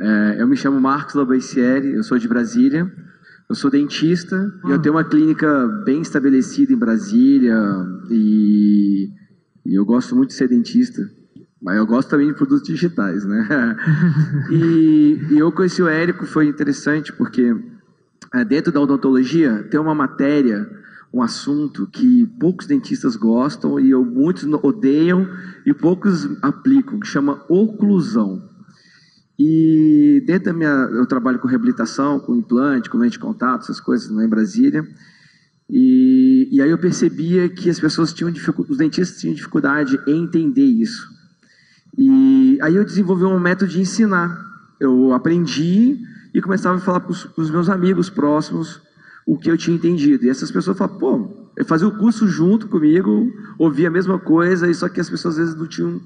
É, eu me chamo Marcos Lobaicieri, eu sou de Brasília. Eu sou dentista e eu tenho uma clínica bem estabelecida em Brasília e, e eu gosto muito de ser dentista. Mas eu gosto também de produtos digitais, né? e, e eu conheci o Érico, foi interessante porque é, dentro da odontologia tem uma matéria, um assunto que poucos dentistas gostam e eu, muitos odeiam e poucos aplicam, que chama oclusão. E dentro da minha, eu trabalho com reabilitação, com implante, com lente de contato, essas coisas lá em Brasília. E, e aí eu percebia que as pessoas tinham dificuldade, os dentistas tinham dificuldade em entender isso. E aí eu desenvolvi um método de ensinar. Eu aprendi e começava a falar para os meus amigos próximos o que eu tinha entendido. E essas pessoas falavam, pô, fazia o curso junto comigo, ouvia a mesma coisa, e só que as pessoas às vezes não tinham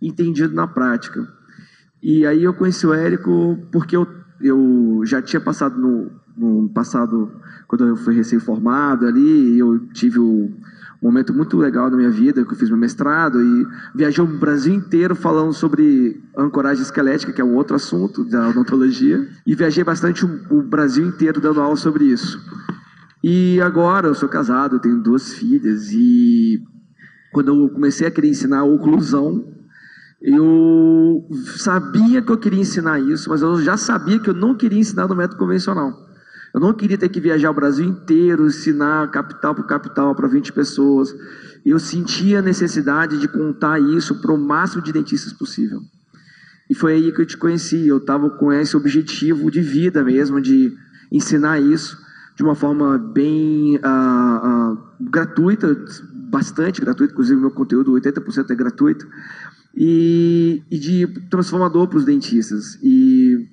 entendido na prática. E aí eu conheci o Érico porque eu, eu já tinha passado no, no passado, quando eu fui recém-formado ali, eu tive um momento muito legal na minha vida, que eu fiz meu mestrado e viajei o Brasil inteiro falando sobre ancoragem esquelética, que é um outro assunto da odontologia, e viajei bastante o, Brasil inteiro dando aula sobre isso. E agora eu sou casado, tenho duas filhas e quando eu comecei a querer ensinar oclusão, eu sabia que eu queria ensinar isso, mas eu já sabia que eu não queria ensinar no método convencional. Eu não queria ter que viajar o Brasil inteiro, ensinar capital por capital para 20 pessoas. Eu sentia a necessidade de contar isso para o máximo de dentistas possível. E foi aí que eu te conheci. Eu estava com esse objetivo de vida mesmo, de ensinar isso de uma forma bem uh, uh, gratuita, bastante gratuita, inclusive meu conteúdo 80% é gratuito e, e de transformador para os dentistas. E,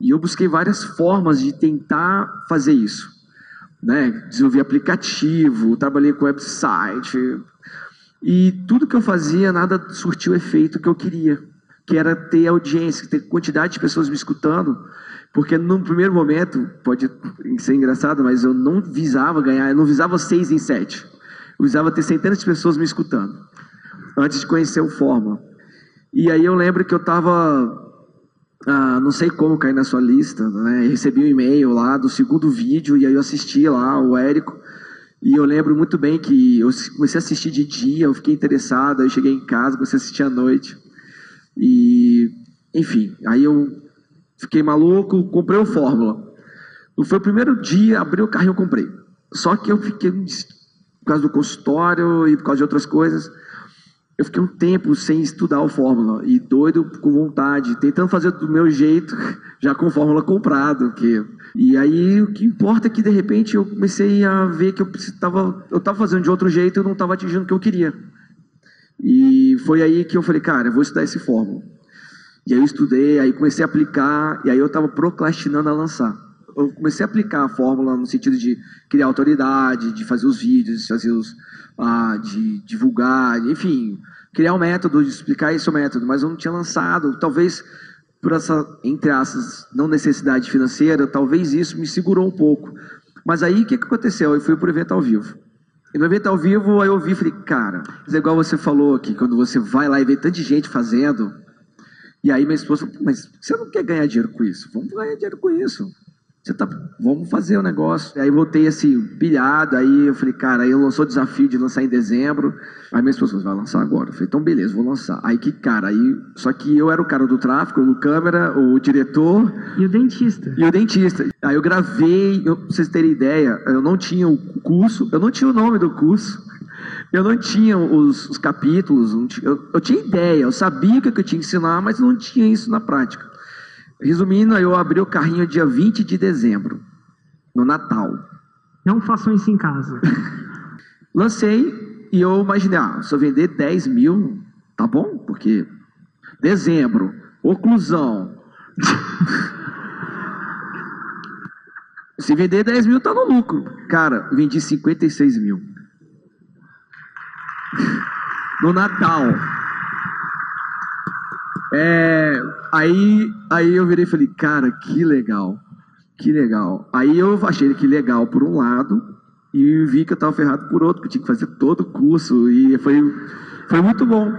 e eu busquei várias formas de tentar fazer isso. Né? Desenvolvi aplicativo, trabalhei com website. E tudo que eu fazia, nada surtiu o efeito que eu queria, que era ter audiência, ter quantidade de pessoas me escutando, porque no primeiro momento, pode ser engraçado, mas eu não visava ganhar, eu não visava seis em sete. Eu visava ter centenas de pessoas me escutando antes de conhecer o Fórmula. E aí eu lembro que eu estava, ah, não sei como cair na sua lista, né? recebi um e-mail lá do segundo vídeo e aí eu assisti lá o Érico. E eu lembro muito bem que eu comecei a assistir de dia, eu fiquei interessado, aí cheguei em casa, comecei a assistir à noite. E, enfim, aí eu fiquei maluco, comprei o Fórmula. Foi o primeiro dia, abri o carro e comprei. Só que eu fiquei, por causa do consultório e por causa de outras coisas, eu fiquei um tempo sem estudar o Fórmula e doido com vontade, tentando fazer do meu jeito, já com Fórmula comprado. Que... E aí o que importa é que de repente eu comecei a ver que eu estava eu tava fazendo de outro jeito e não estava atingindo o que eu queria. E foi aí que eu falei, cara, eu vou estudar esse Fórmula. E aí eu estudei, aí comecei a aplicar, e aí eu estava procrastinando a lançar. Eu comecei a aplicar a fórmula no sentido de criar autoridade, de fazer os vídeos, de fazer os, ah, de divulgar, enfim, criar um método, de explicar esse método, mas eu não tinha lançado, talvez por essa, entre aspas, não necessidade financeira, talvez isso me segurou um pouco. Mas aí o que, que aconteceu? Eu fui para o evento ao vivo. E no evento ao vivo, aí eu vi e falei, cara, é igual você falou aqui, quando você vai lá e vê tanta gente fazendo, e aí minha esposa mas você não quer ganhar dinheiro com isso? Vamos ganhar dinheiro com isso. Você tá, vamos fazer o negócio. Aí voltei assim, pilhado, aí eu falei, cara, aí eu lançou o desafio de lançar em dezembro. Aí minhas pessoas, vai lançar agora. Eu falei, então beleza, vou lançar. Aí que cara, aí. Só que eu era o cara do tráfico, o câmera, o diretor. E o dentista. E o dentista. Aí eu gravei, eu, pra vocês terem ideia, eu não tinha o curso, eu não tinha o nome do curso. Eu não tinha os, os capítulos, tinha, eu, eu, tinha ideia, eu sabia o que eu tinha que ensinar, mas não tinha isso na prática. Resumindo, eu abri o carrinho dia 20 de dezembro, no Natal. Não façam isso em casa. Lancei e eu imaginei, ah, se eu vender 10 mil, tá bom? Porque dezembro, oclusão. se vender 10 mil, tá no lucro. Cara, vendi 56 mil. No Natal. É, aí, aí eu virei e falei, cara, que legal, que legal. Aí eu achei que legal por um lado e vi que eu estava ferrado por outro, que eu tinha que fazer todo o curso e foi, foi muito bom.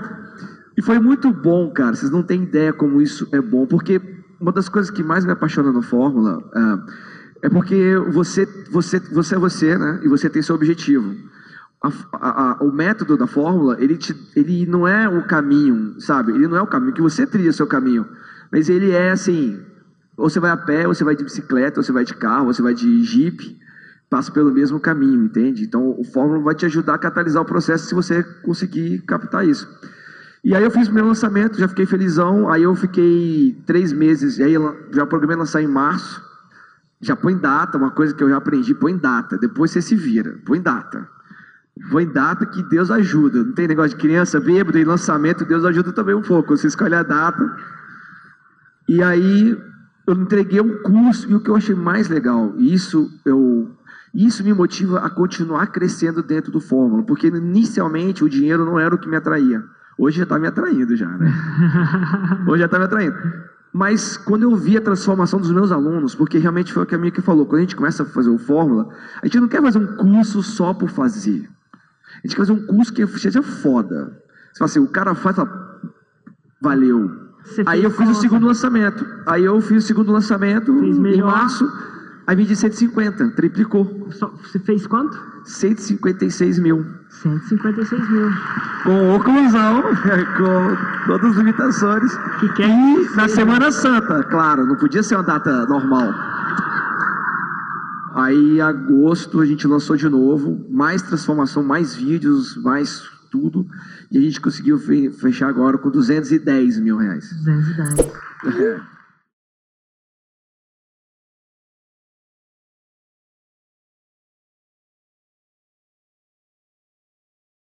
E foi muito bom, cara. Vocês não têm ideia como isso é bom, porque uma das coisas que mais me apaixona no Fórmula ah, é porque você, você, você é você, né? E você tem seu objetivo. A- a- o método da Fórmula, ele, te, ele não é o caminho, sabe? Ele não é o caminho que você trilha seu caminho. Mas ele é assim, ou você vai a pé, ou você vai de bicicleta, ou você vai de carro, ou você vai de jeep, passa pelo mesmo caminho, entende? Então o Fórmula vai te ajudar a catalisar o processo se você conseguir captar isso. E aí eu fiz meu lançamento, já fiquei felizão, aí eu fiquei três meses, e aí já programei lançar em março, já põe data, uma coisa que eu já aprendi, põe data, depois você se vira, põe data. Põe data que Deus ajuda, não tem negócio de criança bêbada e lançamento, Deus ajuda também um pouco, você escolhe a data. E aí eu entreguei um curso, e o que eu achei mais legal, e isso eu isso me motiva a continuar crescendo dentro do Fórmula, porque inicialmente o dinheiro não era o que me atraía. Hoje já está me atraindo já, né? Hoje já está me atraindo. Mas quando eu vi a transformação dos meus alunos, porque realmente foi o que a minha que falou, quando a gente começa a fazer o Fórmula, a gente não quer fazer um curso só por fazer. A gente quer fazer um curso que seja foda. Você fala assim, o cara faz, fala, valeu. Você Aí eu fiz o segundo lançamento. Aí eu fiz o segundo lançamento em março. Aí vendi 150, triplicou. Só- Você fez quanto? 156 mil. 156 mil. Com oclusão, com todas as limitações. Que quer E na Semana Santa, claro, não podia ser uma data normal. Aí, em agosto, a gente lançou de novo, mais transformação, mais vídeos, mais tudo. E a gente conseguiu fe- fechar agora com 210 mil reais. 210. É.